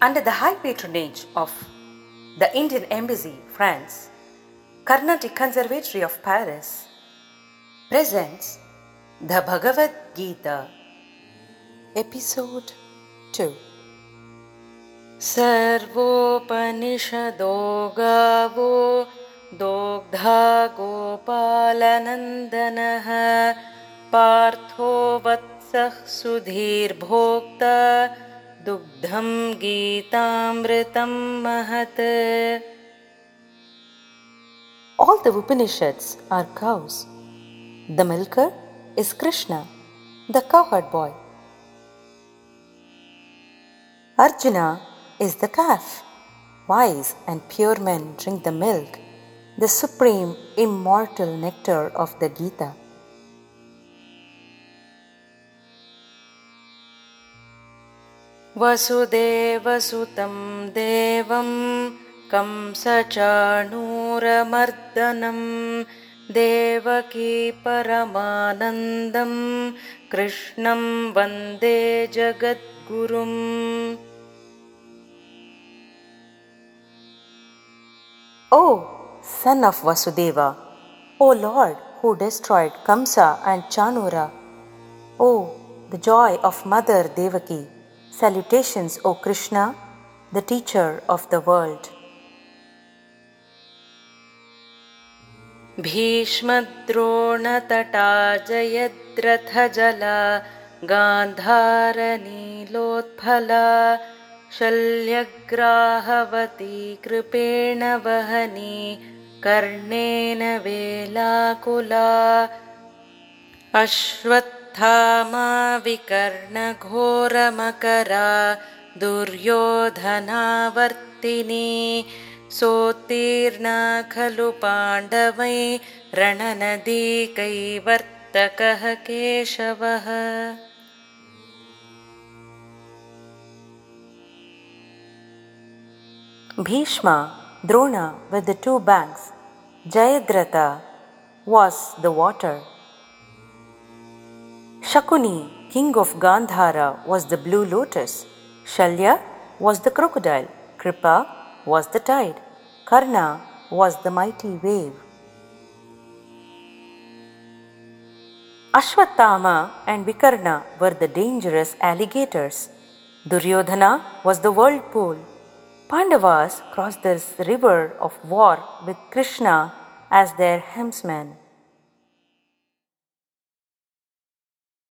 under the high patronage of the Indian Embassy, France, Carnatic Conservatory of Paris presents the Bhagavad Gita, Episode 2. सर्वोपनिषदो गावो दोग्धा गोपालनन्दनः पार्थो वत्सः सुधीर्भोक्ता दुग्धं गीतामृतं महत् All the Upanishads are cows. The milker is Krishna, the cowherd boy. Arjuna is the calf. Wise and pure men drink the milk, the supreme immortal nectar of the Gita. वसुदेवसुतं देवं कंसचाणूरमर्दनं देवकी परमानन्दं कृष्णं वन्दे जगद्गुरुम्। O son of Vasudeva, O Lord who destroyed Kamsa and Chanura, O the joy of Mother Devaki, salutations, O Krishna, the teacher of the world. भीष्मद्रोणतटा जयद्रथजला गान्धारनीलोत्फला शल्यग्राहवती कृपेण वहनी कर्णेन वेलाकुला Ashwatthama विकर्णघोरमकरा दुर्योधनावर्तिनी सोत्तीर्णा खलु पाण्डवै रणनदीकैवर्तकः केशवः Drona with the two banks, Jayadratha was the water. Shakuni, king of Gandhara, was the blue lotus. Shalya was the crocodile. Kripa was the tide. Karna was the mighty wave. Ashwatthama and Vikarna were the dangerous alligators. Duryodhana was the whirlpool. Pandavas crossed this river of war with Krishna as their helmsman.